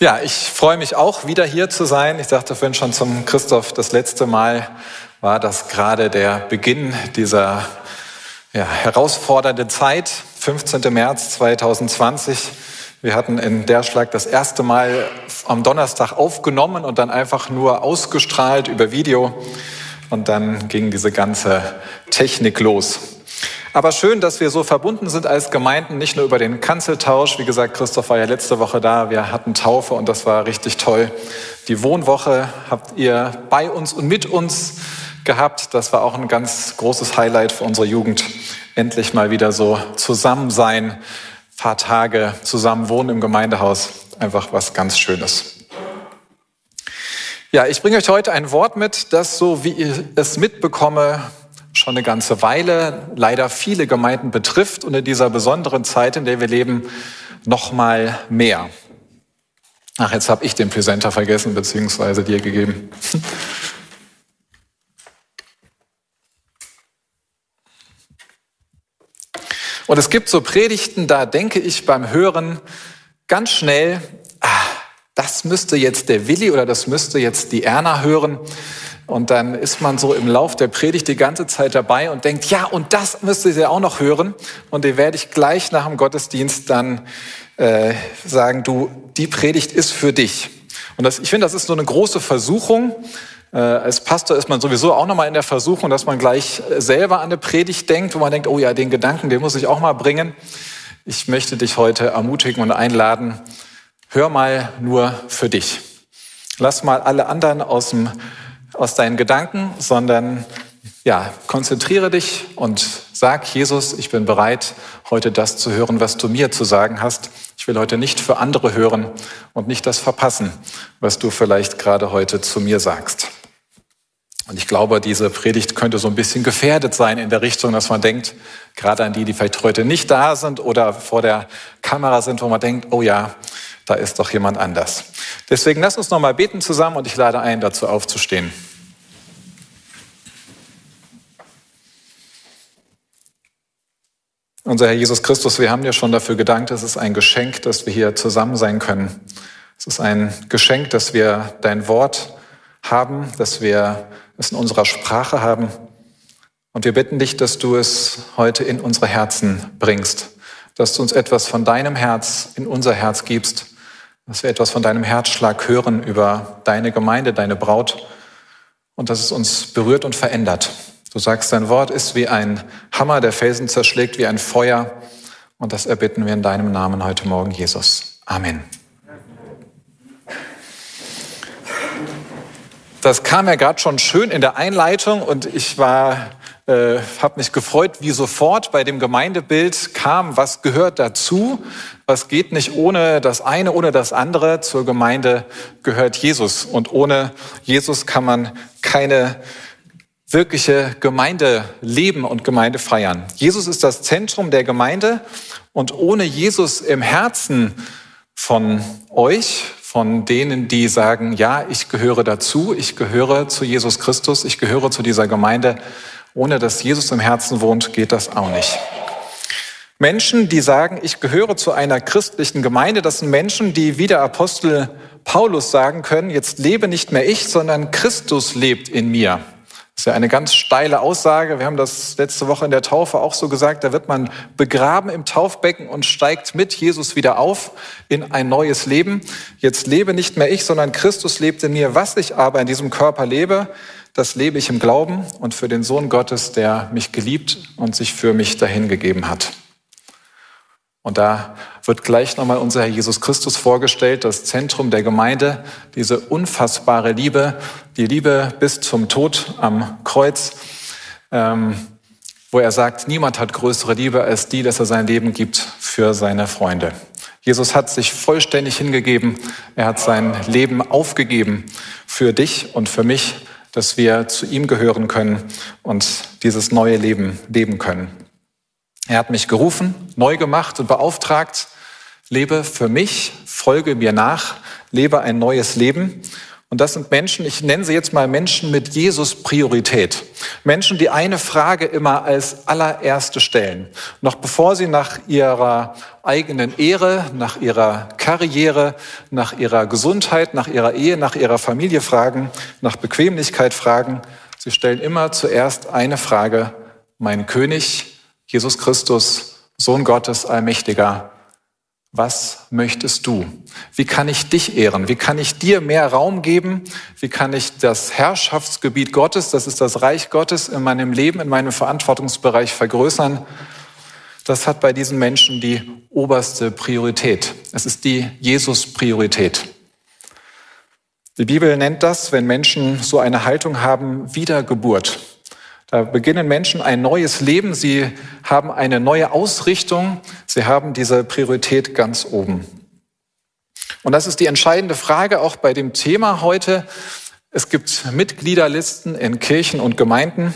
Ja, ich freue mich auch, wieder hier zu sein. Ich sagte vorhin schon zum Christoph, das letzte Mal war das gerade der Beginn dieser ja, herausfordernden Zeit, 15. März 2020. Wir hatten in der Schlag das erste Mal am Donnerstag aufgenommen und dann einfach nur ausgestrahlt über Video. Und dann ging diese ganze Technik los. Aber schön, dass wir so verbunden sind als Gemeinden, nicht nur über den Kanzeltausch. Wie gesagt, Christoph war ja letzte Woche da. Wir hatten Taufe und das war richtig toll. Die Wohnwoche habt ihr bei uns und mit uns gehabt. Das war auch ein ganz großes Highlight für unsere Jugend. Endlich mal wieder so zusammen sein, paar Tage zusammen wohnen im Gemeindehaus. Einfach was ganz Schönes. Ja, ich bringe euch heute ein Wort mit, das so wie ich es mitbekomme, schon eine ganze Weile leider viele Gemeinden betrifft und in dieser besonderen Zeit, in der wir leben, noch mal mehr. Ach, jetzt habe ich den Präsenter vergessen beziehungsweise dir gegeben. Und es gibt so Predigten, da denke ich beim Hören ganz schnell, ah, das müsste jetzt der Willi oder das müsste jetzt die Erna hören. Und dann ist man so im Lauf der Predigt die ganze Zeit dabei und denkt, ja, und das müsste sie auch noch hören. Und den werde ich gleich nach dem Gottesdienst dann äh, sagen, du, die Predigt ist für dich. Und das, ich finde, das ist so eine große Versuchung. Äh, als Pastor ist man sowieso auch nochmal in der Versuchung, dass man gleich selber an eine Predigt denkt, wo man denkt, oh ja, den Gedanken, den muss ich auch mal bringen. Ich möchte dich heute ermutigen und einladen, hör mal nur für dich. Lass mal alle anderen aus dem aus deinen Gedanken, sondern ja, konzentriere dich und sag, Jesus, ich bin bereit, heute das zu hören, was du mir zu sagen hast. Ich will heute nicht für andere hören und nicht das verpassen, was du vielleicht gerade heute zu mir sagst. Und ich glaube, diese Predigt könnte so ein bisschen gefährdet sein in der Richtung, dass man denkt, gerade an die, die vielleicht heute nicht da sind oder vor der Kamera sind, wo man denkt, oh ja, da ist doch jemand anders. Deswegen lass uns nochmal beten zusammen und ich lade ein, dazu aufzustehen. Unser Herr Jesus Christus, wir haben dir schon dafür gedankt, es ist ein Geschenk, dass wir hier zusammen sein können. Es ist ein Geschenk, dass wir dein Wort haben, dass wir es in unserer Sprache haben. Und wir bitten dich, dass du es heute in unsere Herzen bringst, dass du uns etwas von deinem Herz in unser Herz gibst, dass wir etwas von deinem Herzschlag hören über deine Gemeinde, deine Braut und dass es uns berührt und verändert. Du sagst, dein Wort ist wie ein Hammer, der Felsen zerschlägt, wie ein Feuer. Und das erbitten wir in deinem Namen heute Morgen, Jesus. Amen. Das kam ja gerade schon schön in der Einleitung und ich war, äh, habe mich gefreut, wie sofort bei dem Gemeindebild kam, was gehört dazu, was geht nicht ohne das eine, ohne das andere. Zur Gemeinde gehört Jesus und ohne Jesus kann man keine wirkliche Gemeinde leben und Gemeinde feiern. Jesus ist das Zentrum der Gemeinde und ohne Jesus im Herzen von euch, von denen, die sagen, ja, ich gehöre dazu, ich gehöre zu Jesus Christus, ich gehöre zu dieser Gemeinde, ohne dass Jesus im Herzen wohnt, geht das auch nicht. Menschen, die sagen, ich gehöre zu einer christlichen Gemeinde, das sind Menschen, die wie der Apostel Paulus sagen können, jetzt lebe nicht mehr ich, sondern Christus lebt in mir. Das ist ja eine ganz steile Aussage. Wir haben das letzte Woche in der Taufe auch so gesagt. Da wird man begraben im Taufbecken und steigt mit Jesus wieder auf in ein neues Leben. Jetzt lebe nicht mehr ich, sondern Christus lebt in mir. Was ich aber in diesem Körper lebe, das lebe ich im Glauben und für den Sohn Gottes, der mich geliebt und sich für mich dahingegeben hat. Und da wird gleich nochmal unser Herr Jesus Christus vorgestellt, das Zentrum der Gemeinde, diese unfassbare Liebe, die Liebe bis zum Tod am Kreuz, ähm, wo er sagt, niemand hat größere Liebe als die, dass er sein Leben gibt für seine Freunde. Jesus hat sich vollständig hingegeben. Er hat sein Leben aufgegeben für dich und für mich, dass wir zu ihm gehören können und dieses neue Leben leben können. Er hat mich gerufen, neu gemacht und beauftragt, lebe für mich, folge mir nach, lebe ein neues Leben. Und das sind Menschen, ich nenne sie jetzt mal Menschen mit Jesus Priorität. Menschen, die eine Frage immer als allererste stellen. Noch bevor sie nach ihrer eigenen Ehre, nach ihrer Karriere, nach ihrer Gesundheit, nach ihrer Ehe, nach ihrer Familie fragen, nach Bequemlichkeit fragen. Sie stellen immer zuerst eine Frage. Mein König, Jesus Christus, Sohn Gottes, Allmächtiger, was möchtest du? Wie kann ich dich ehren? Wie kann ich dir mehr Raum geben? Wie kann ich das Herrschaftsgebiet Gottes, das ist das Reich Gottes, in meinem Leben, in meinem Verantwortungsbereich vergrößern? Das hat bei diesen Menschen die oberste Priorität. Es ist die Jesus-Priorität. Die Bibel nennt das, wenn Menschen so eine Haltung haben, Wiedergeburt. Da beginnen Menschen ein neues Leben, sie haben eine neue Ausrichtung, sie haben diese Priorität ganz oben. Und das ist die entscheidende Frage auch bei dem Thema heute. Es gibt Mitgliederlisten in Kirchen und Gemeinden.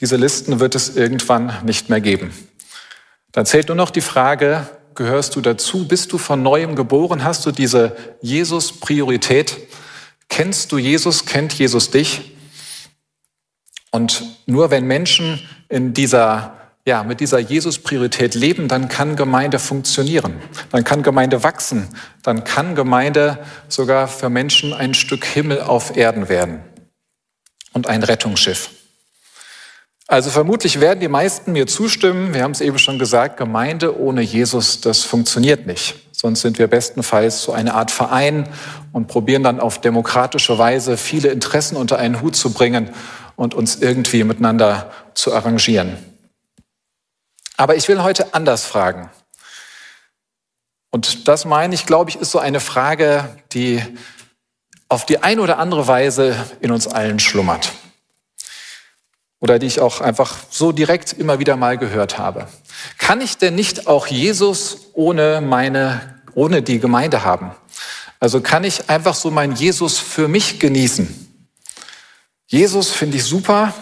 Diese Listen wird es irgendwann nicht mehr geben. Dann zählt nur noch die Frage, gehörst du dazu? Bist du von neuem geboren? Hast du diese Jesus-Priorität? Kennst du Jesus? Kennt Jesus dich? Und nur wenn Menschen in dieser, ja, mit dieser Jesus-Priorität leben, dann kann Gemeinde funktionieren. Dann kann Gemeinde wachsen. Dann kann Gemeinde sogar für Menschen ein Stück Himmel auf Erden werden. Und ein Rettungsschiff. Also vermutlich werden die meisten mir zustimmen. Wir haben es eben schon gesagt, Gemeinde ohne Jesus, das funktioniert nicht. Sonst sind wir bestenfalls so eine Art Verein und probieren dann auf demokratische Weise viele Interessen unter einen Hut zu bringen und uns irgendwie miteinander zu arrangieren. Aber ich will heute anders fragen. Und das meine ich, glaube ich, ist so eine Frage, die auf die eine oder andere Weise in uns allen schlummert. Oder die ich auch einfach so direkt immer wieder mal gehört habe. Kann ich denn nicht auch Jesus ohne meine, ohne die Gemeinde haben? Also kann ich einfach so mein Jesus für mich genießen? Jesus finde ich super.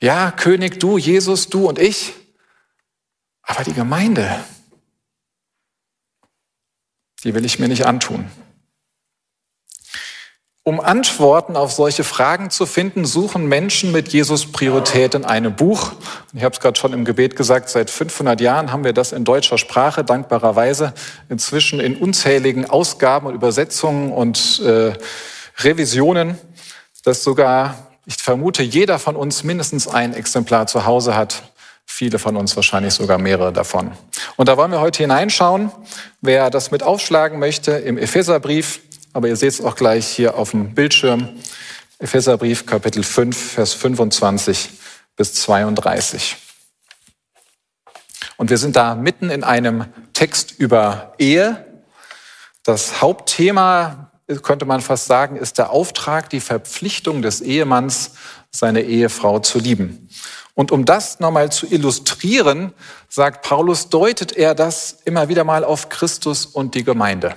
Ja, König, du, Jesus, du und ich. Aber die Gemeinde, die will ich mir nicht antun. Um Antworten auf solche Fragen zu finden, suchen Menschen mit Jesus Priorität in einem Buch. Ich habe es gerade schon im Gebet gesagt, seit 500 Jahren haben wir das in deutscher Sprache, dankbarerweise, inzwischen in unzähligen Ausgaben und Übersetzungen und äh, Revisionen dass sogar, ich vermute, jeder von uns mindestens ein Exemplar zu Hause hat. Viele von uns wahrscheinlich sogar mehrere davon. Und da wollen wir heute hineinschauen. Wer das mit aufschlagen möchte im Epheserbrief, aber ihr seht es auch gleich hier auf dem Bildschirm, Epheserbrief Kapitel 5, Vers 25 bis 32. Und wir sind da mitten in einem Text über Ehe. Das Hauptthema könnte man fast sagen, ist der Auftrag, die Verpflichtung des Ehemanns, seine Ehefrau zu lieben. Und um das nochmal zu illustrieren, sagt Paulus, deutet er das immer wieder mal auf Christus und die Gemeinde.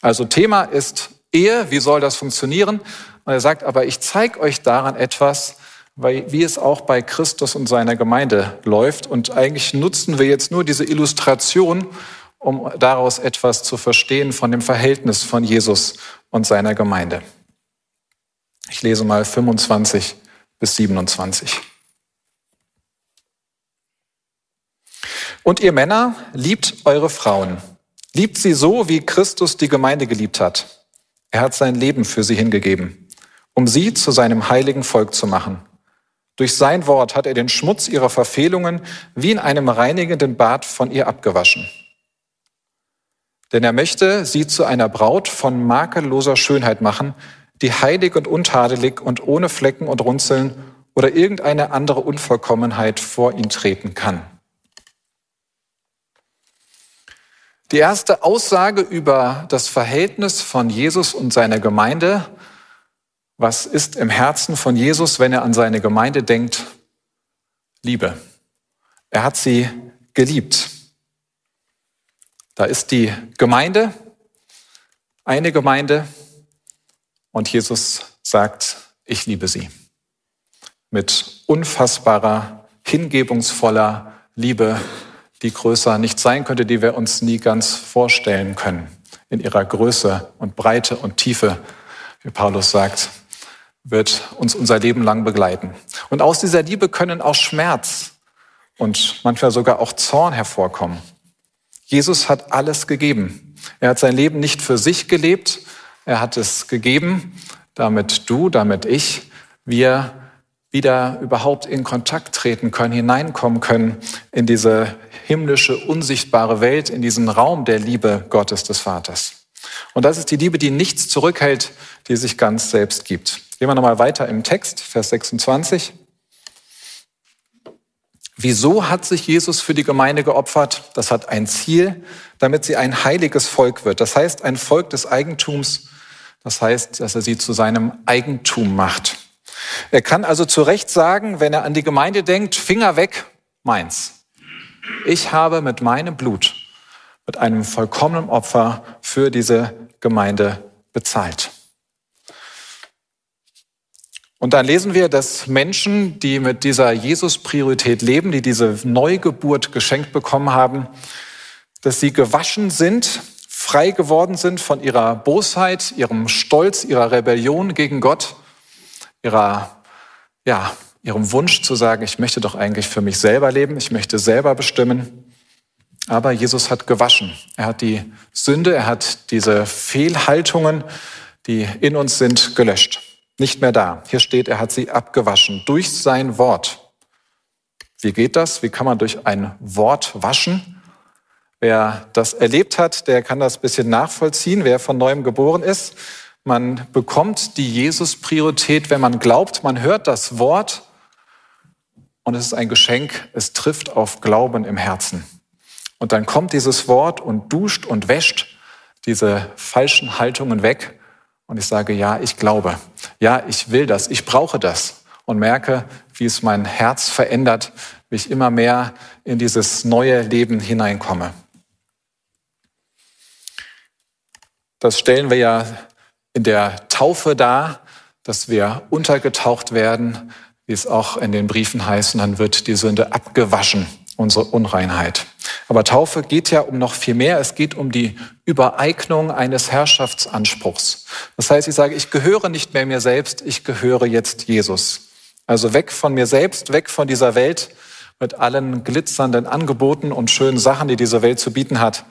Also Thema ist Ehe, wie soll das funktionieren? Und er sagt, aber ich zeige euch daran etwas, wie es auch bei Christus und seiner Gemeinde läuft. Und eigentlich nutzen wir jetzt nur diese Illustration, um daraus etwas zu verstehen von dem Verhältnis von Jesus und seiner Gemeinde. Ich lese mal 25 bis 27. Und ihr Männer, liebt eure Frauen. Liebt sie so, wie Christus die Gemeinde geliebt hat. Er hat sein Leben für sie hingegeben, um sie zu seinem heiligen Volk zu machen. Durch sein Wort hat er den Schmutz ihrer Verfehlungen wie in einem reinigenden Bad von ihr abgewaschen. Denn er möchte sie zu einer Braut von makelloser Schönheit machen, die heilig und untadelig und ohne Flecken und Runzeln oder irgendeine andere Unvollkommenheit vor ihn treten kann. Die erste Aussage über das Verhältnis von Jesus und seiner Gemeinde, was ist im Herzen von Jesus, wenn er an seine Gemeinde denkt? Liebe. Er hat sie geliebt. Da ist die Gemeinde, eine Gemeinde, und Jesus sagt, ich liebe sie. Mit unfassbarer, hingebungsvoller Liebe, die größer nicht sein könnte, die wir uns nie ganz vorstellen können. In ihrer Größe und Breite und Tiefe, wie Paulus sagt, wird uns unser Leben lang begleiten. Und aus dieser Liebe können auch Schmerz und manchmal sogar auch Zorn hervorkommen. Jesus hat alles gegeben. Er hat sein Leben nicht für sich gelebt, er hat es gegeben, damit du, damit ich, wir wieder überhaupt in Kontakt treten können, hineinkommen können in diese himmlische, unsichtbare Welt, in diesen Raum der Liebe Gottes des Vaters. Und das ist die Liebe, die nichts zurückhält, die sich ganz selbst gibt. Gehen wir nochmal weiter im Text, Vers 26. Wieso hat sich Jesus für die Gemeinde geopfert? Das hat ein Ziel, damit sie ein heiliges Volk wird. Das heißt, ein Volk des Eigentums. Das heißt, dass er sie zu seinem Eigentum macht. Er kann also zu Recht sagen, wenn er an die Gemeinde denkt, Finger weg, meins. Ich habe mit meinem Blut, mit einem vollkommenen Opfer für diese Gemeinde bezahlt. Und dann lesen wir, dass Menschen, die mit dieser Jesus-Priorität leben, die diese Neugeburt geschenkt bekommen haben, dass sie gewaschen sind, frei geworden sind von ihrer Bosheit, ihrem Stolz, ihrer Rebellion gegen Gott, ihrer, ja, ihrem Wunsch zu sagen, ich möchte doch eigentlich für mich selber leben, ich möchte selber bestimmen. Aber Jesus hat gewaschen. Er hat die Sünde, er hat diese Fehlhaltungen, die in uns sind, gelöscht nicht mehr da. Hier steht, er hat sie abgewaschen durch sein Wort. Wie geht das? Wie kann man durch ein Wort waschen? Wer das erlebt hat, der kann das ein bisschen nachvollziehen, wer von neuem geboren ist. Man bekommt die Jesus-Priorität, wenn man glaubt, man hört das Wort und es ist ein Geschenk, es trifft auf Glauben im Herzen. Und dann kommt dieses Wort und duscht und wäscht diese falschen Haltungen weg und ich sage, ja, ich glaube, ja, ich will das, ich brauche das. Und merke, wie es mein Herz verändert, wie ich immer mehr in dieses neue Leben hineinkomme. Das stellen wir ja in der Taufe dar, dass wir untergetaucht werden, wie es auch in den Briefen heißt, und dann wird die Sünde abgewaschen, unsere Unreinheit. Aber Taufe geht ja um noch viel mehr. Es geht um die Übereignung eines Herrschaftsanspruchs. Das heißt, ich sage, ich gehöre nicht mehr mir selbst, ich gehöre jetzt Jesus. Also weg von mir selbst, weg von dieser Welt mit allen glitzernden Angeboten und schönen Sachen, die diese Welt zu bieten hat.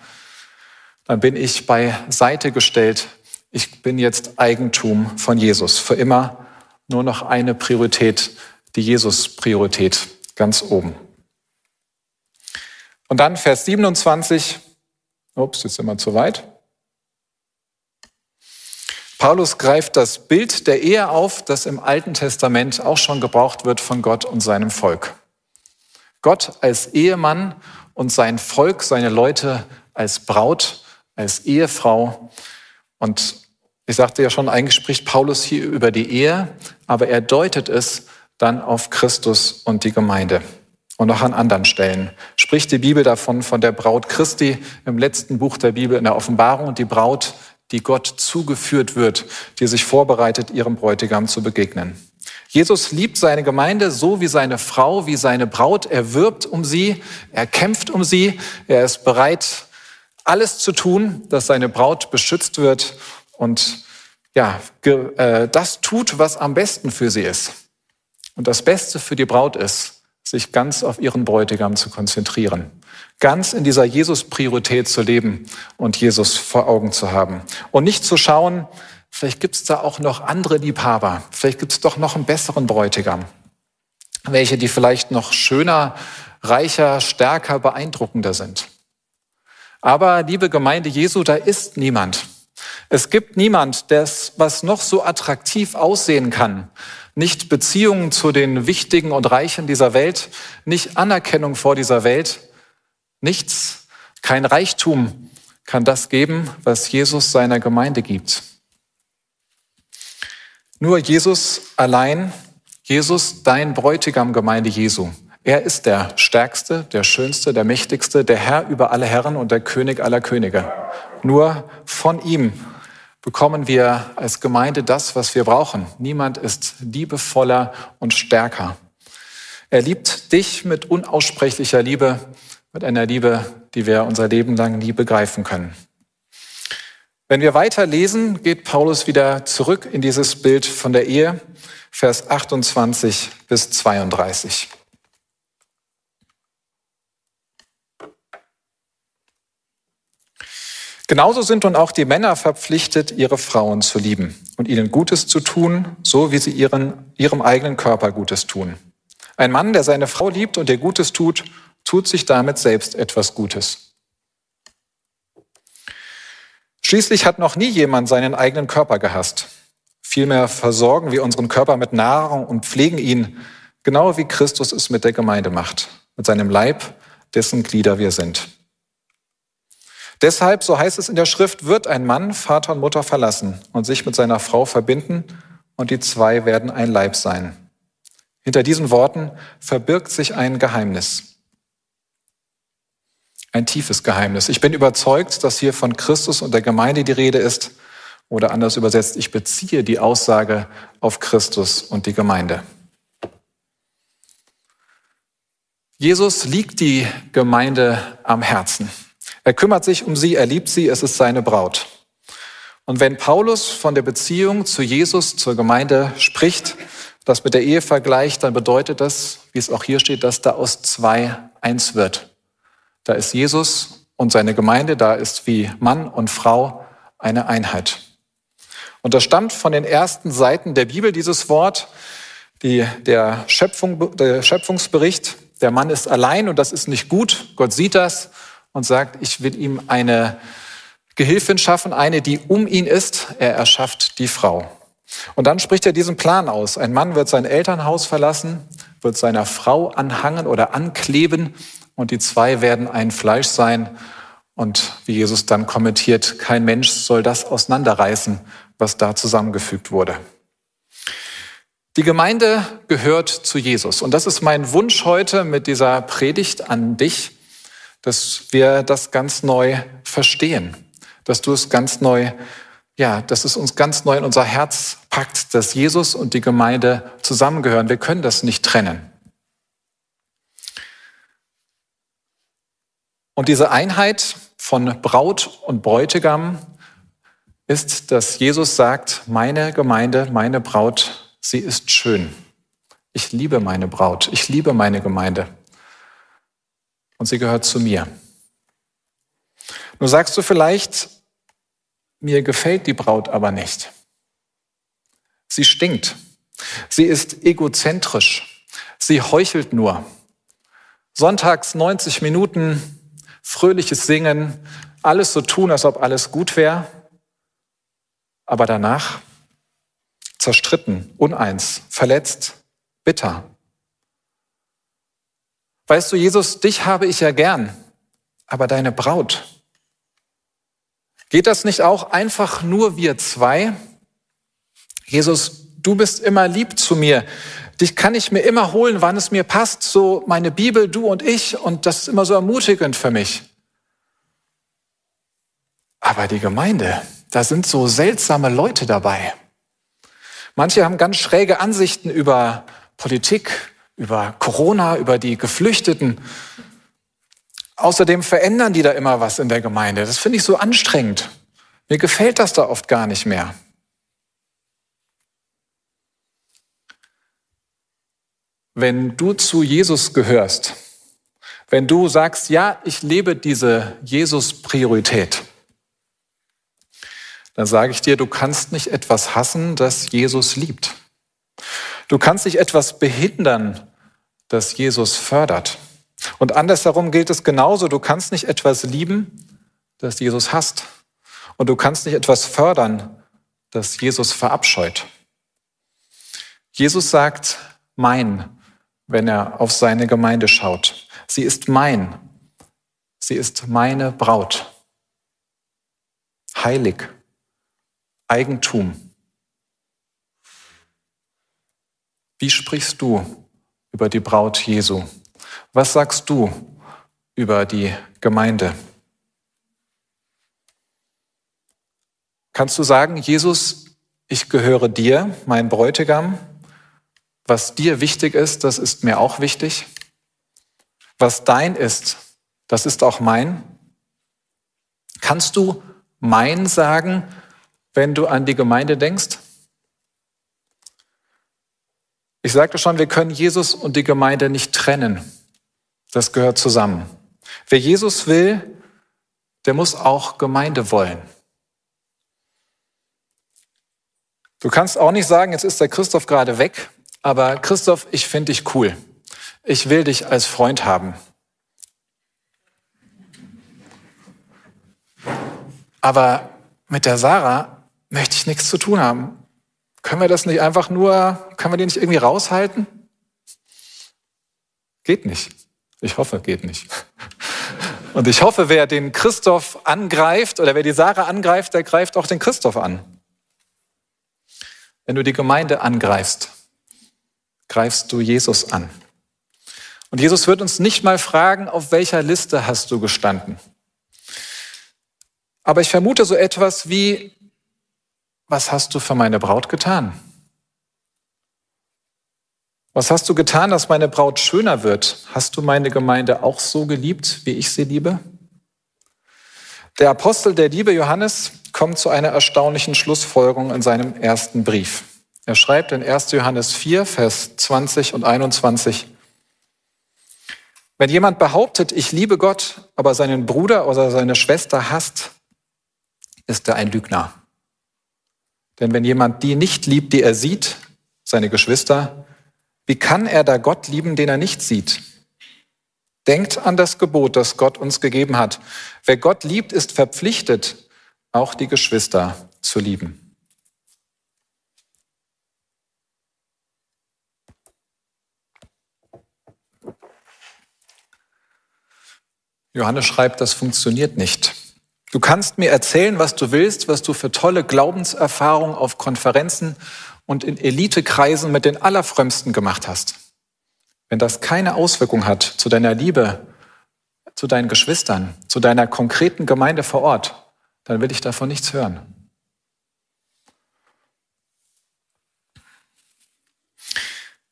Dann bin ich beiseite gestellt. Ich bin jetzt Eigentum von Jesus. Für immer nur noch eine Priorität, die Jesus-Priorität ganz oben. Und dann Vers 27. Ups, jetzt sind wir zu weit. Paulus greift das Bild der Ehe auf, das im Alten Testament auch schon gebraucht wird von Gott und seinem Volk. Gott als Ehemann und sein Volk, seine Leute als Braut, als Ehefrau. Und ich sagte ja schon, eigentlich spricht Paulus hier über die Ehe, aber er deutet es dann auf Christus und die Gemeinde. Und auch an anderen Stellen spricht die Bibel davon, von der Braut Christi im letzten Buch der Bibel in der Offenbarung die Braut, die Gott zugeführt wird, die sich vorbereitet, ihrem Bräutigam zu begegnen. Jesus liebt seine Gemeinde so wie seine Frau, wie seine Braut. Er wirbt um sie, er kämpft um sie, er ist bereit, alles zu tun, dass seine Braut beschützt wird und ja, äh, das tut, was am besten für sie ist. Und das Beste für die Braut ist, sich ganz auf ihren Bräutigam zu konzentrieren, ganz in dieser Jesus-Priorität zu leben und Jesus vor Augen zu haben und nicht zu schauen, vielleicht gibt es da auch noch andere Liebhaber, vielleicht gibt es doch noch einen besseren Bräutigam, welche, die vielleicht noch schöner, reicher, stärker, beeindruckender sind. Aber, liebe Gemeinde Jesu, da ist niemand. Es gibt niemand, der was noch so attraktiv aussehen kann, nicht Beziehungen zu den Wichtigen und Reichen dieser Welt, nicht Anerkennung vor dieser Welt, nichts, kein Reichtum kann das geben, was Jesus seiner Gemeinde gibt. Nur Jesus allein, Jesus, dein Bräutigam, Gemeinde Jesu. Er ist der Stärkste, der Schönste, der Mächtigste, der Herr über alle Herren und der König aller Könige. Nur von ihm bekommen wir als Gemeinde das, was wir brauchen. Niemand ist liebevoller und stärker. Er liebt dich mit unaussprechlicher Liebe, mit einer Liebe, die wir unser Leben lang nie begreifen können. Wenn wir weiter lesen, geht Paulus wieder zurück in dieses Bild von der Ehe, Vers 28 bis 32. Genauso sind nun auch die Männer verpflichtet, ihre Frauen zu lieben und ihnen Gutes zu tun, so wie sie ihren, ihrem eigenen Körper Gutes tun. Ein Mann, der seine Frau liebt und ihr Gutes tut, tut sich damit selbst etwas Gutes. Schließlich hat noch nie jemand seinen eigenen Körper gehasst. Vielmehr versorgen wir unseren Körper mit Nahrung und pflegen ihn, genau wie Christus es mit der Gemeinde macht, mit seinem Leib, dessen Glieder wir sind. Deshalb, so heißt es in der Schrift, wird ein Mann Vater und Mutter verlassen und sich mit seiner Frau verbinden und die zwei werden ein Leib sein. Hinter diesen Worten verbirgt sich ein Geheimnis. Ein tiefes Geheimnis. Ich bin überzeugt, dass hier von Christus und der Gemeinde die Rede ist. Oder anders übersetzt, ich beziehe die Aussage auf Christus und die Gemeinde. Jesus liegt die Gemeinde am Herzen. Er kümmert sich um sie, er liebt sie, es ist seine Braut. Und wenn Paulus von der Beziehung zu Jesus, zur Gemeinde spricht, das mit der Ehe vergleicht, dann bedeutet das, wie es auch hier steht, dass da aus zwei eins wird. Da ist Jesus und seine Gemeinde, da ist wie Mann und Frau eine Einheit. Und das stammt von den ersten Seiten der Bibel, dieses Wort, die, der, Schöpfung, der Schöpfungsbericht. Der Mann ist allein und das ist nicht gut. Gott sieht das und sagt, ich will ihm eine Gehilfin schaffen, eine, die um ihn ist. Er erschafft die Frau. Und dann spricht er diesen Plan aus. Ein Mann wird sein Elternhaus verlassen, wird seiner Frau anhangen oder ankleben und die zwei werden ein Fleisch sein. Und wie Jesus dann kommentiert, kein Mensch soll das auseinanderreißen, was da zusammengefügt wurde. Die Gemeinde gehört zu Jesus. Und das ist mein Wunsch heute mit dieser Predigt an dich dass wir das ganz neu verstehen, dass du es ganz neu, ja, dass es uns ganz neu in unser Herz packt, dass Jesus und die Gemeinde zusammengehören. Wir können das nicht trennen. Und diese Einheit von Braut und Bräutigam ist, dass Jesus sagt, meine Gemeinde, meine Braut, sie ist schön. Ich liebe meine Braut, ich liebe meine Gemeinde und sie gehört zu mir. Nur sagst du vielleicht, mir gefällt die Braut aber nicht. Sie stinkt. Sie ist egozentrisch. Sie heuchelt nur. Sonntags 90 Minuten, fröhliches Singen, alles so tun, als ob alles gut wäre. Aber danach zerstritten, uneins, verletzt, bitter. Weißt du, Jesus, dich habe ich ja gern, aber deine Braut. Geht das nicht auch einfach nur wir zwei? Jesus, du bist immer lieb zu mir. Dich kann ich mir immer holen, wann es mir passt. So meine Bibel, du und ich. Und das ist immer so ermutigend für mich. Aber die Gemeinde, da sind so seltsame Leute dabei. Manche haben ganz schräge Ansichten über Politik, über Corona, über die Geflüchteten. Außerdem verändern die da immer was in der Gemeinde. Das finde ich so anstrengend. Mir gefällt das da oft gar nicht mehr. Wenn du zu Jesus gehörst, wenn du sagst, ja, ich lebe diese Jesus-Priorität, dann sage ich dir, du kannst nicht etwas hassen, das Jesus liebt. Du kannst nicht etwas behindern, das Jesus fördert. Und andersherum gilt es genauso. Du kannst nicht etwas lieben, das Jesus hasst. Und du kannst nicht etwas fördern, das Jesus verabscheut. Jesus sagt mein, wenn er auf seine Gemeinde schaut. Sie ist mein. Sie ist meine Braut. Heilig. Eigentum. Wie sprichst du über die Braut Jesu? Was sagst du über die Gemeinde? Kannst du sagen, Jesus, ich gehöre dir, mein Bräutigam. Was dir wichtig ist, das ist mir auch wichtig. Was dein ist, das ist auch mein. Kannst du mein sagen, wenn du an die Gemeinde denkst? Ich sagte schon, wir können Jesus und die Gemeinde nicht trennen. Das gehört zusammen. Wer Jesus will, der muss auch Gemeinde wollen. Du kannst auch nicht sagen, jetzt ist der Christoph gerade weg, aber Christoph, ich finde dich cool. Ich will dich als Freund haben. Aber mit der Sarah möchte ich nichts zu tun haben. Können wir das nicht einfach nur, können wir die nicht irgendwie raushalten? Geht nicht. Ich hoffe, geht nicht. Und ich hoffe, wer den Christoph angreift oder wer die Sarah angreift, der greift auch den Christoph an. Wenn du die Gemeinde angreifst, greifst du Jesus an. Und Jesus wird uns nicht mal fragen, auf welcher Liste hast du gestanden. Aber ich vermute so etwas wie, was hast du für meine Braut getan? Was hast du getan, dass meine Braut schöner wird? Hast du meine Gemeinde auch so geliebt, wie ich sie liebe? Der Apostel der Liebe Johannes kommt zu einer erstaunlichen Schlussfolgerung in seinem ersten Brief. Er schreibt in 1. Johannes 4, Vers 20 und 21, wenn jemand behauptet, ich liebe Gott, aber seinen Bruder oder seine Schwester hasst, ist er ein Lügner. Denn wenn jemand die nicht liebt, die er sieht, seine Geschwister, wie kann er da Gott lieben, den er nicht sieht? Denkt an das Gebot, das Gott uns gegeben hat. Wer Gott liebt, ist verpflichtet, auch die Geschwister zu lieben. Johannes schreibt, das funktioniert nicht. Du kannst mir erzählen, was du willst, was du für tolle Glaubenserfahrungen auf Konferenzen und in Elitekreisen mit den Allerfrömmsten gemacht hast. Wenn das keine Auswirkung hat zu deiner Liebe, zu deinen Geschwistern, zu deiner konkreten Gemeinde vor Ort, dann will ich davon nichts hören.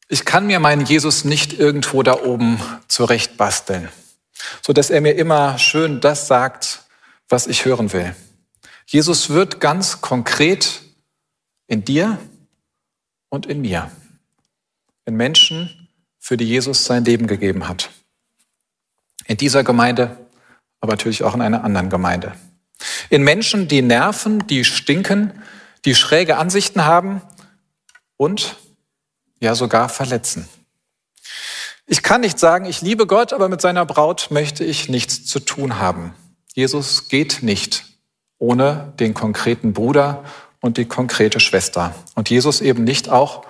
Ich kann mir meinen Jesus nicht irgendwo da oben zurechtbasteln, so dass er mir immer schön das sagt, was ich hören will. Jesus wird ganz konkret in dir und in mir, in Menschen, für die Jesus sein Leben gegeben hat. In dieser Gemeinde, aber natürlich auch in einer anderen Gemeinde. In Menschen, die nerven, die stinken, die schräge Ansichten haben und ja sogar verletzen. Ich kann nicht sagen, ich liebe Gott, aber mit seiner Braut möchte ich nichts zu tun haben. Jesus geht nicht ohne den konkreten Bruder und die konkrete Schwester. Und Jesus eben nicht auch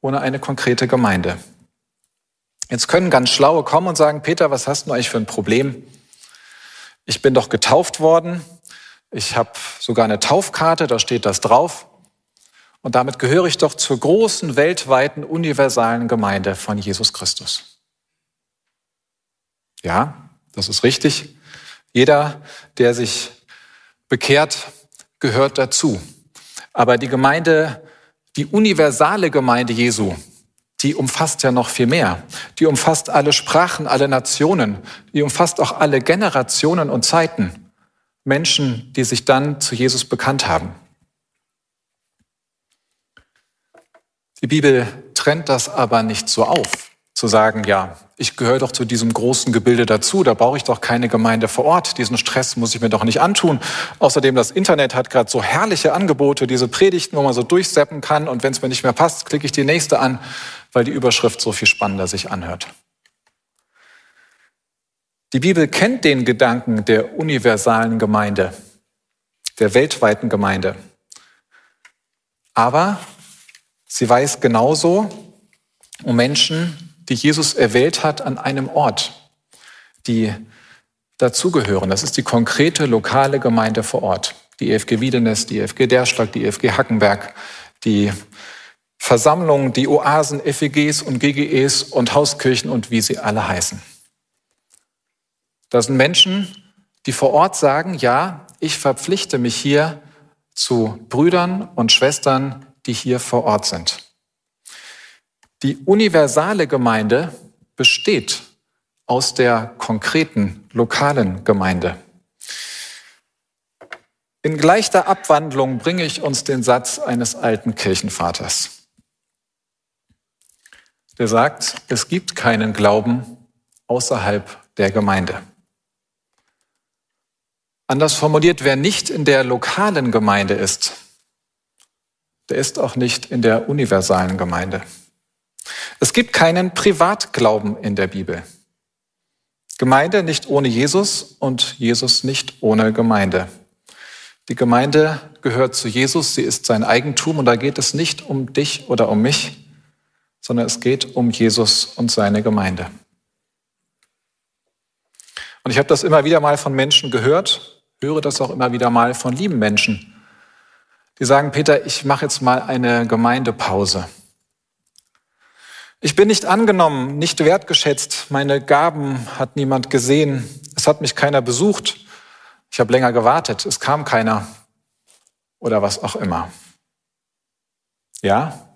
ohne eine konkrete Gemeinde. Jetzt können ganz Schlaue kommen und sagen, Peter, was hast du eigentlich für ein Problem? Ich bin doch getauft worden. Ich habe sogar eine Taufkarte, da steht das drauf. Und damit gehöre ich doch zur großen, weltweiten, universalen Gemeinde von Jesus Christus. Ja, das ist richtig. Jeder, der sich bekehrt, gehört dazu. Aber die Gemeinde, die universale Gemeinde Jesu, die umfasst ja noch viel mehr. Die umfasst alle Sprachen, alle Nationen. Die umfasst auch alle Generationen und Zeiten. Menschen, die sich dann zu Jesus bekannt haben. Die Bibel trennt das aber nicht so auf zu sagen, ja, ich gehöre doch zu diesem großen Gebilde dazu, da brauche ich doch keine Gemeinde vor Ort, diesen Stress muss ich mir doch nicht antun. Außerdem, das Internet hat gerade so herrliche Angebote, diese Predigten, wo man so durchseppen kann und wenn es mir nicht mehr passt, klicke ich die nächste an, weil die Überschrift so viel spannender sich anhört. Die Bibel kennt den Gedanken der universalen Gemeinde, der weltweiten Gemeinde. Aber sie weiß genauso um Menschen, die Jesus erwählt hat an einem Ort, die dazugehören. Das ist die konkrete lokale Gemeinde vor Ort. Die EFG Wiedenes, die EFG Derschlag, die EFG Hackenberg, die Versammlungen, die Oasen, FEGs und GGEs und Hauskirchen und wie sie alle heißen. Das sind Menschen, die vor Ort sagen, ja, ich verpflichte mich hier zu Brüdern und Schwestern, die hier vor Ort sind. Die universale Gemeinde besteht aus der konkreten lokalen Gemeinde. In gleicher Abwandlung bringe ich uns den Satz eines alten Kirchenvaters. Der sagt, es gibt keinen Glauben außerhalb der Gemeinde. Anders formuliert, wer nicht in der lokalen Gemeinde ist, der ist auch nicht in der universalen Gemeinde. Es gibt keinen Privatglauben in der Bibel. Gemeinde nicht ohne Jesus und Jesus nicht ohne Gemeinde. Die Gemeinde gehört zu Jesus, sie ist sein Eigentum und da geht es nicht um dich oder um mich, sondern es geht um Jesus und seine Gemeinde. Und ich habe das immer wieder mal von Menschen gehört, höre das auch immer wieder mal von lieben Menschen, die sagen, Peter, ich mache jetzt mal eine Gemeindepause. Ich bin nicht angenommen, nicht wertgeschätzt, meine Gaben hat niemand gesehen, es hat mich keiner besucht, ich habe länger gewartet, es kam keiner oder was auch immer. Ja,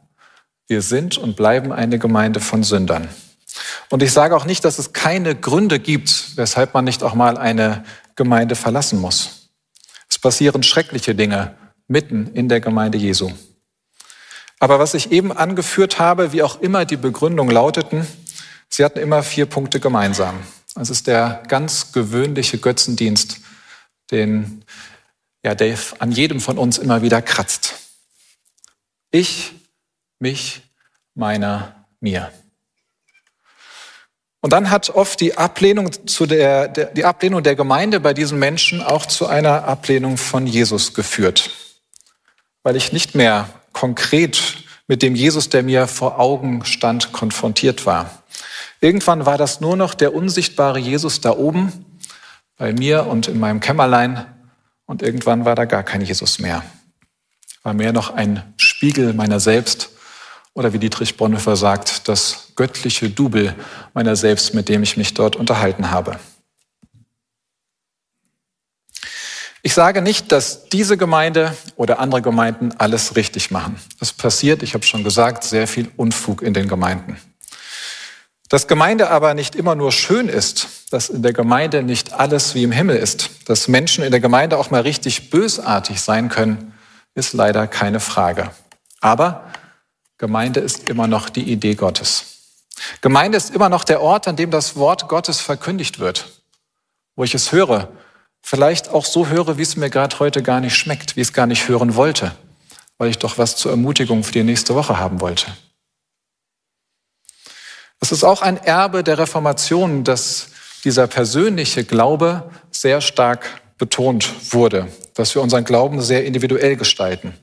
wir sind und bleiben eine Gemeinde von Sündern. Und ich sage auch nicht, dass es keine Gründe gibt, weshalb man nicht auch mal eine Gemeinde verlassen muss. Es passieren schreckliche Dinge mitten in der Gemeinde Jesu. Aber was ich eben angeführt habe, wie auch immer die Begründung lauteten, sie hatten immer vier Punkte gemeinsam. Es ist der ganz gewöhnliche Götzendienst, den ja, der an jedem von uns immer wieder kratzt. Ich, mich, meiner, mir. Und dann hat oft die Ablehnung, zu der, der, die Ablehnung der Gemeinde bei diesen Menschen auch zu einer Ablehnung von Jesus geführt, weil ich nicht mehr konkret mit dem Jesus, der mir vor Augen stand, konfrontiert war. Irgendwann war das nur noch der unsichtbare Jesus da oben, bei mir und in meinem Kämmerlein. Und irgendwann war da gar kein Jesus mehr. War mehr noch ein Spiegel meiner selbst oder wie Dietrich Bonhoeffer sagt, das göttliche Double meiner selbst, mit dem ich mich dort unterhalten habe. Ich sage nicht, dass diese Gemeinde oder andere Gemeinden alles richtig machen. Es passiert, ich habe schon gesagt, sehr viel Unfug in den Gemeinden. Dass Gemeinde aber nicht immer nur schön ist, dass in der Gemeinde nicht alles wie im Himmel ist, dass Menschen in der Gemeinde auch mal richtig bösartig sein können, ist leider keine Frage. Aber Gemeinde ist immer noch die Idee Gottes. Gemeinde ist immer noch der Ort, an dem das Wort Gottes verkündigt wird, wo ich es höre, vielleicht auch so höre, wie es mir gerade heute gar nicht schmeckt, wie ich es gar nicht hören wollte, weil ich doch was zur Ermutigung für die nächste Woche haben wollte. Es ist auch ein Erbe der Reformation, dass dieser persönliche Glaube sehr stark betont wurde, dass wir unseren Glauben sehr individuell gestalten.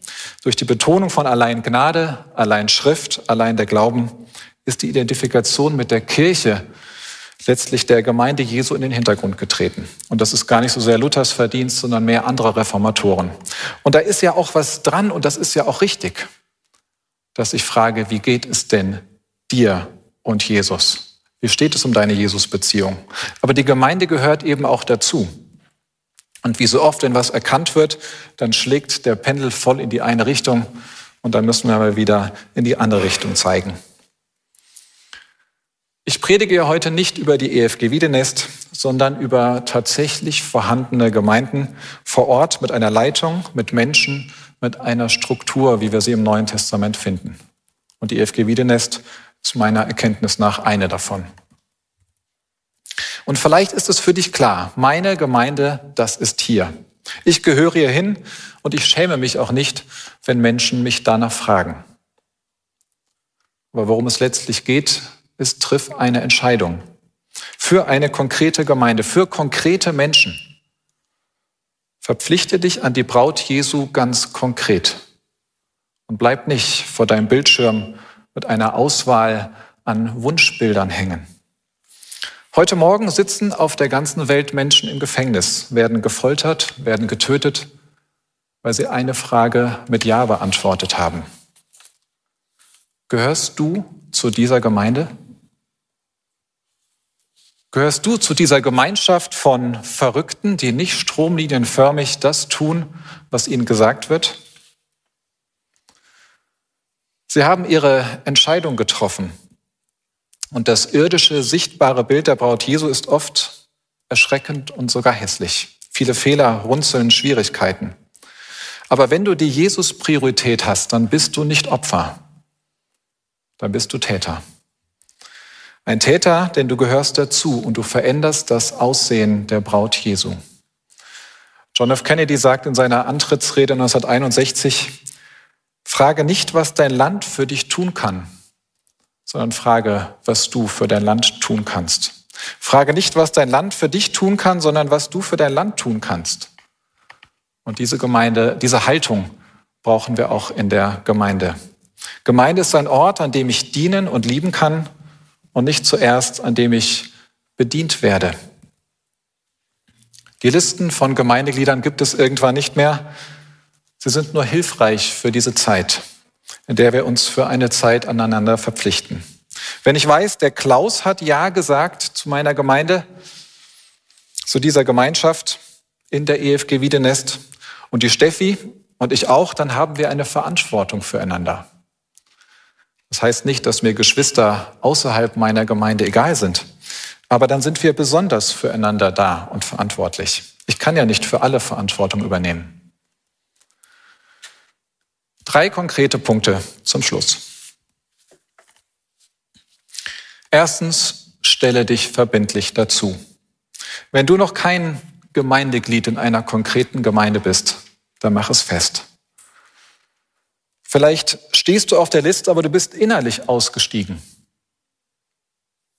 Durch die Betonung von allein Gnade, allein Schrift, allein der Glauben ist die Identifikation mit der Kirche letztlich der Gemeinde Jesu in den Hintergrund getreten. Und das ist gar nicht so sehr Luthers Verdienst, sondern mehr anderer Reformatoren. Und da ist ja auch was dran und das ist ja auch richtig, dass ich frage, wie geht es denn dir und Jesus. Wie steht es um deine Jesus-Beziehung? Aber die Gemeinde gehört eben auch dazu. Und wie so oft, wenn was erkannt wird, dann schlägt der Pendel voll in die eine Richtung und dann müssen wir mal wieder in die andere Richtung zeigen. Ich predige heute nicht über die EFG Wiedenest, sondern über tatsächlich vorhandene Gemeinden vor Ort mit einer Leitung, mit Menschen, mit einer Struktur, wie wir sie im Neuen Testament finden. Und die EFG Wiedenest ist meiner Erkenntnis nach eine davon. Und vielleicht ist es für dich klar, meine Gemeinde, das ist hier. Ich gehöre hier hin und ich schäme mich auch nicht, wenn Menschen mich danach fragen. Aber worum es letztlich geht, ist, triff eine Entscheidung für eine konkrete Gemeinde, für konkrete Menschen. Verpflichte dich an die Braut Jesu ganz konkret und bleib nicht vor deinem Bildschirm mit einer Auswahl an Wunschbildern hängen. Heute Morgen sitzen auf der ganzen Welt Menschen im Gefängnis, werden gefoltert, werden getötet, weil sie eine Frage mit Ja beantwortet haben. Gehörst du zu dieser Gemeinde? Gehörst du zu dieser Gemeinschaft von Verrückten, die nicht stromlinienförmig das tun, was ihnen gesagt wird? Sie haben ihre Entscheidung getroffen. Und das irdische, sichtbare Bild der Braut Jesu ist oft erschreckend und sogar hässlich. Viele Fehler, Runzeln, Schwierigkeiten. Aber wenn du die Jesus-Priorität hast, dann bist du nicht Opfer, dann bist du Täter. Ein Täter, denn du gehörst dazu und du veränderst das Aussehen der Braut Jesu. John F. Kennedy sagt in seiner Antrittsrede 1961, frage nicht, was dein Land für dich tun kann, sondern frage, was du für dein Land tun kannst. Frage nicht, was dein Land für dich tun kann, sondern was du für dein Land tun kannst. Und diese Gemeinde, diese Haltung brauchen wir auch in der Gemeinde. Gemeinde ist ein Ort, an dem ich dienen und lieben kann und nicht zuerst, an dem ich bedient werde. Die Listen von Gemeindegliedern gibt es irgendwann nicht mehr. Sie sind nur hilfreich für diese Zeit, in der wir uns für eine Zeit aneinander verpflichten. Wenn ich weiß, der Klaus hat Ja gesagt zu meiner Gemeinde, zu dieser Gemeinschaft in der EFG Wiedenest und die Steffi und ich auch, dann haben wir eine Verantwortung füreinander. Das heißt nicht, dass mir Geschwister außerhalb meiner Gemeinde egal sind, aber dann sind wir besonders füreinander da und verantwortlich. Ich kann ja nicht für alle Verantwortung übernehmen. Drei konkrete Punkte zum Schluss. Erstens, stelle dich verbindlich dazu. Wenn du noch kein Gemeindeglied in einer konkreten Gemeinde bist, dann mach es fest. Vielleicht stehst du auf der Liste, aber du bist innerlich ausgestiegen.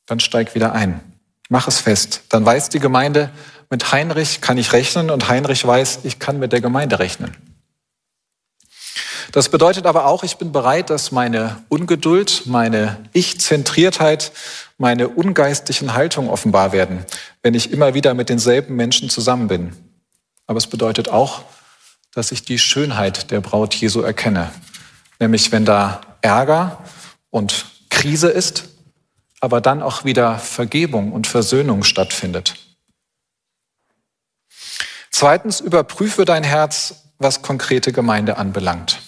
Dann steig wieder ein. Mach es fest. Dann weiß die Gemeinde, mit Heinrich kann ich rechnen und Heinrich weiß, ich kann mit der Gemeinde rechnen. Das bedeutet aber auch, ich bin bereit, dass meine Ungeduld, meine Ich-Zentriertheit, meine ungeistlichen Haltungen offenbar werden, wenn ich immer wieder mit denselben Menschen zusammen bin. Aber es bedeutet auch, dass ich die Schönheit der Braut Jesu erkenne nämlich wenn da Ärger und Krise ist, aber dann auch wieder Vergebung und Versöhnung stattfindet. Zweitens, überprüfe dein Herz, was konkrete Gemeinde anbelangt.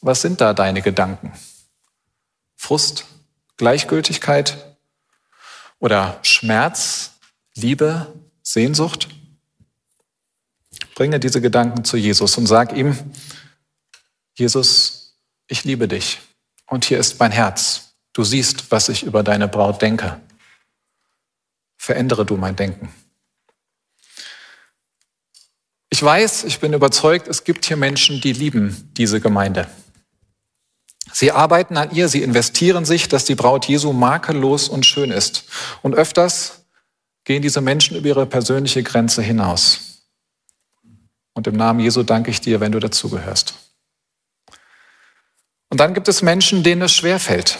Was sind da deine Gedanken? Frust, Gleichgültigkeit oder Schmerz, Liebe, Sehnsucht? Bringe diese Gedanken zu Jesus und sag ihm, Jesus, ich liebe dich und hier ist mein Herz. Du siehst, was ich über deine Braut denke. Verändere du mein Denken. Ich weiß, ich bin überzeugt, es gibt hier Menschen, die lieben diese Gemeinde. Sie arbeiten an ihr, sie investieren sich, dass die Braut Jesu makellos und schön ist. Und öfters gehen diese Menschen über ihre persönliche Grenze hinaus. Und im Namen Jesu danke ich dir, wenn du dazugehörst. Und dann gibt es Menschen, denen es schwerfällt.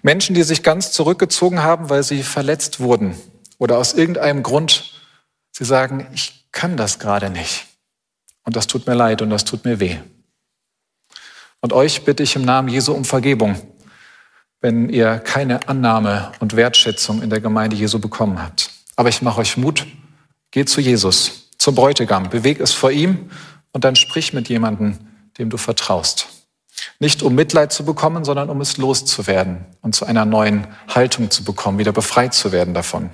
Menschen, die sich ganz zurückgezogen haben, weil sie verletzt wurden oder aus irgendeinem Grund sie sagen, ich kann das gerade nicht. Und das tut mir leid und das tut mir weh. Und euch bitte ich im Namen Jesu um Vergebung, wenn ihr keine Annahme und Wertschätzung in der Gemeinde Jesu bekommen habt. Aber ich mache euch Mut, geht zu Jesus, zum Bräutigam, beweg es vor ihm und dann sprich mit jemandem, dem du vertraust. Nicht um Mitleid zu bekommen, sondern um es loszuwerden und zu einer neuen Haltung zu bekommen, wieder befreit zu werden davon.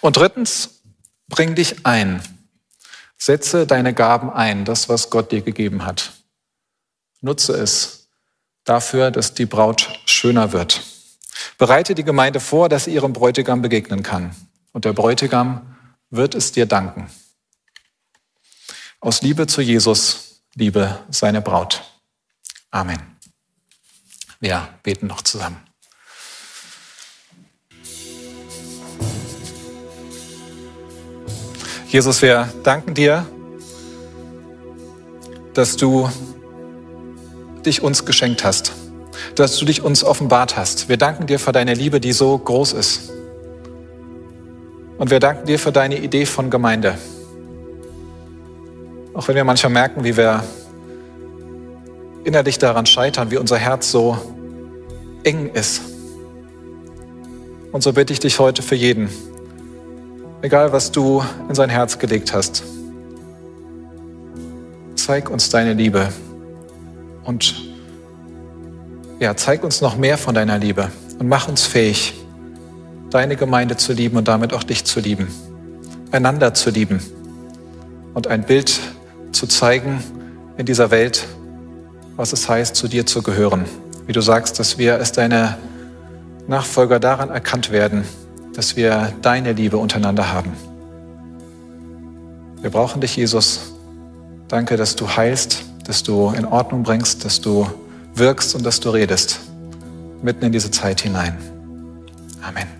Und drittens, bring dich ein. Setze deine Gaben ein, das, was Gott dir gegeben hat. Nutze es dafür, dass die Braut schöner wird. Bereite die Gemeinde vor, dass sie ihrem Bräutigam begegnen kann. Und der Bräutigam wird es dir danken. Aus Liebe zu Jesus liebe seine Braut. Amen. Wir beten noch zusammen. Jesus, wir danken dir, dass du dich uns geschenkt hast, dass du dich uns offenbart hast. Wir danken dir für deine Liebe, die so groß ist. Und wir danken dir für deine Idee von Gemeinde. Auch wenn wir manchmal merken, wie wir innerlich daran scheitern, wie unser Herz so eng ist. Und so bitte ich dich heute für jeden, egal was du in sein Herz gelegt hast, zeig uns deine Liebe und ja, zeig uns noch mehr von deiner Liebe und mach uns fähig, deine Gemeinde zu lieben und damit auch dich zu lieben, einander zu lieben und ein Bild zu zeigen in dieser Welt, was es heißt, zu dir zu gehören. Wie du sagst, dass wir als deine Nachfolger daran erkannt werden, dass wir deine Liebe untereinander haben. Wir brauchen dich, Jesus. Danke, dass du heilst, dass du in Ordnung bringst, dass du wirkst und dass du redest, mitten in diese Zeit hinein. Amen.